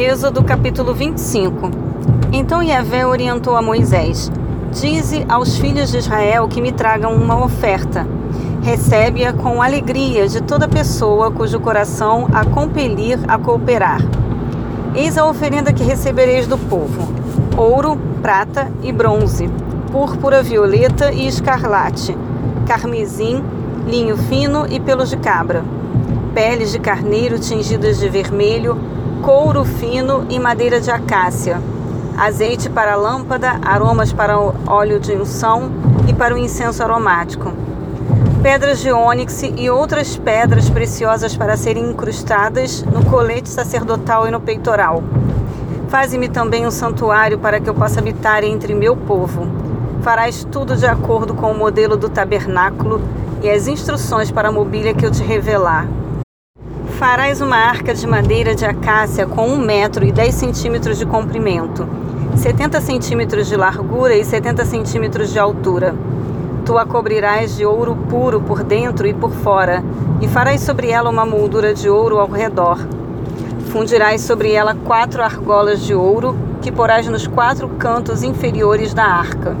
Êxodo capítulo 25 Então Yahvé orientou a Moisés: Dize aos filhos de Israel que me tragam uma oferta. Recebe-a com alegria de toda pessoa cujo coração a compelir a cooperar. Eis a oferenda que recebereis do povo: ouro, prata e bronze, púrpura, violeta e escarlate, carmesim, linho fino e pelos de cabra, peles de carneiro tingidas de vermelho, couro fino e madeira de acácia, azeite para lâmpada, aromas para óleo de unção e para o incenso aromático, pedras de ônix e outras pedras preciosas para serem incrustadas no colete sacerdotal e no peitoral. Faze-me também um santuário para que eu possa habitar entre meu povo. Farás tudo de acordo com o modelo do tabernáculo e as instruções para a mobília que eu te revelar. Farás uma arca de madeira de acácia com 1 metro e 10 centímetros de comprimento, 70 centímetros de largura e 70 centímetros de altura. Tu a cobrirás de ouro puro por dentro e por fora, e farás sobre ela uma moldura de ouro ao redor. Fundirás sobre ela quatro argolas de ouro, que porás nos quatro cantos inferiores da arca.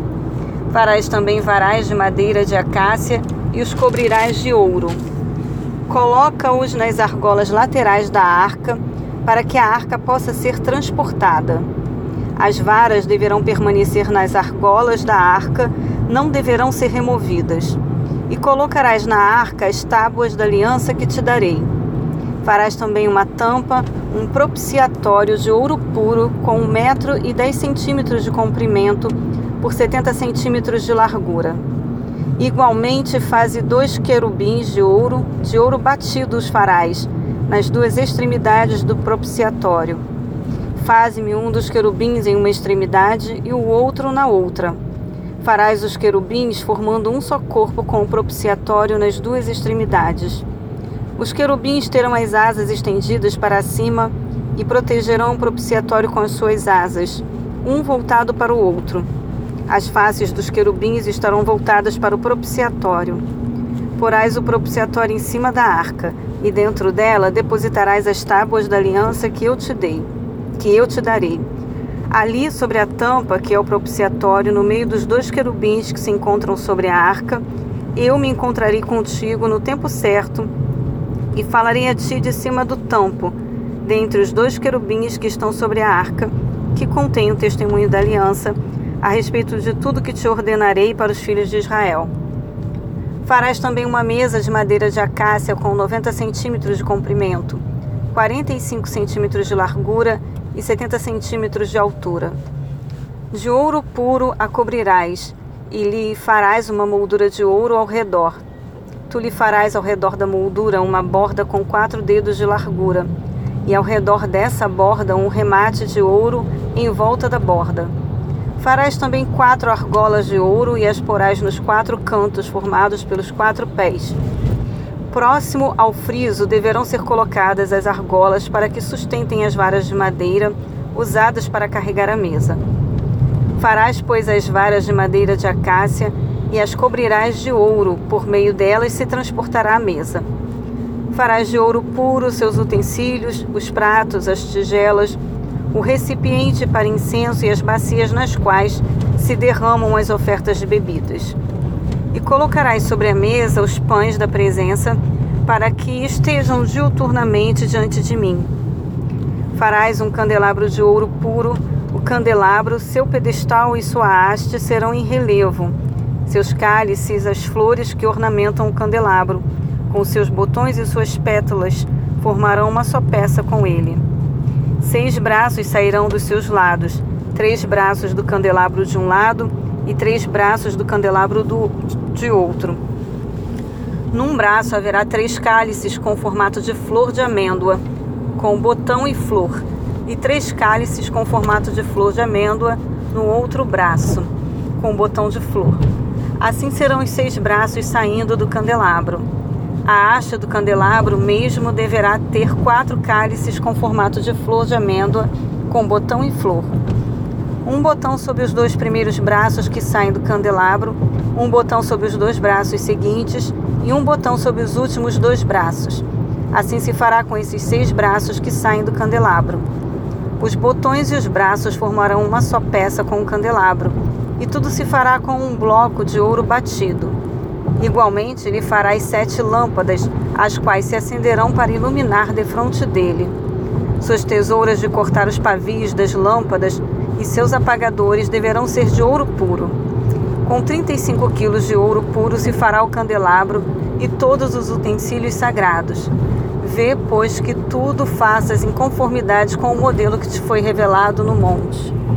Farás também varais de madeira de acácia e os cobrirás de ouro. Coloca-os nas argolas laterais da arca, para que a arca possa ser transportada. As varas deverão permanecer nas argolas da arca, não deverão ser removidas. E colocarás na arca as tábuas da aliança que te darei. Farás também uma tampa, um propiciatório de ouro puro, com um metro e dez centímetros de comprimento, por setenta centímetros de largura. Igualmente faze dois querubins de ouro, de ouro batido os farás, nas duas extremidades do propiciatório. Faze-me um dos querubins em uma extremidade e o outro na outra. Farás os querubins formando um só corpo com o propiciatório nas duas extremidades. Os querubins terão as asas estendidas para cima e protegerão o propiciatório com as suas asas, um voltado para o outro. As faces dos querubins estarão voltadas para o propiciatório. Porás o propiciatório em cima da arca, e dentro dela depositarás as tábuas da aliança que eu te dei, que eu te darei. Ali, sobre a tampa, que é o propiciatório, no meio dos dois querubins que se encontram sobre a arca, eu me encontrarei contigo no tempo certo e falarei a ti de cima do tampo, dentre os dois querubins que estão sobre a arca, que contém o testemunho da aliança, a respeito de tudo que te ordenarei para os filhos de Israel. Farás também uma mesa de madeira de acácia com 90 centímetros de comprimento, 45 centímetros de largura e 70 centímetros de altura. De ouro puro a cobrirás, e lhe farás uma moldura de ouro ao redor. Tu lhe farás ao redor da moldura uma borda com quatro dedos de largura, e ao redor dessa borda um remate de ouro em volta da borda. Farás também quatro argolas de ouro e as porás nos quatro cantos formados pelos quatro pés. Próximo ao friso deverão ser colocadas as argolas para que sustentem as varas de madeira usadas para carregar a mesa. Farás, pois, as varas de madeira de acácia e as cobrirás de ouro, por meio delas se transportará a mesa. Farás de ouro puro seus utensílios, os pratos, as tigelas, o recipiente para incenso e as bacias nas quais se derramam as ofertas de bebidas. E colocarás sobre a mesa os pães da presença, para que estejam diuturnamente diante de mim. Farás um candelabro de ouro puro, o candelabro, seu pedestal e sua haste serão em relevo, seus cálices, as flores que ornamentam o candelabro, com seus botões e suas pétalas, formarão uma só peça com ele. Seis braços sairão dos seus lados, três braços do candelabro de um lado e três braços do candelabro do, de outro. Num braço haverá três cálices com formato de flor de amêndoa, com botão e flor, e três cálices com formato de flor de amêndoa no outro braço, com botão de flor. Assim serão os seis braços saindo do candelabro. A haste do candelabro mesmo deverá ter quatro cálices com formato de flor de amêndoa, com botão e flor. Um botão sobre os dois primeiros braços que saem do candelabro, um botão sobre os dois braços seguintes e um botão sobre os últimos dois braços. Assim se fará com esses seis braços que saem do candelabro. Os botões e os braços formarão uma só peça com o candelabro, e tudo se fará com um bloco de ouro batido. Igualmente, lhe farás sete lâmpadas, as quais se acenderão para iluminar defronte dele. Suas tesouras de cortar os pavios das lâmpadas e seus apagadores deverão ser de ouro puro. Com 35 quilos de ouro puro se fará o candelabro e todos os utensílios sagrados. Vê, pois, que tudo faças em conformidade com o modelo que te foi revelado no monte.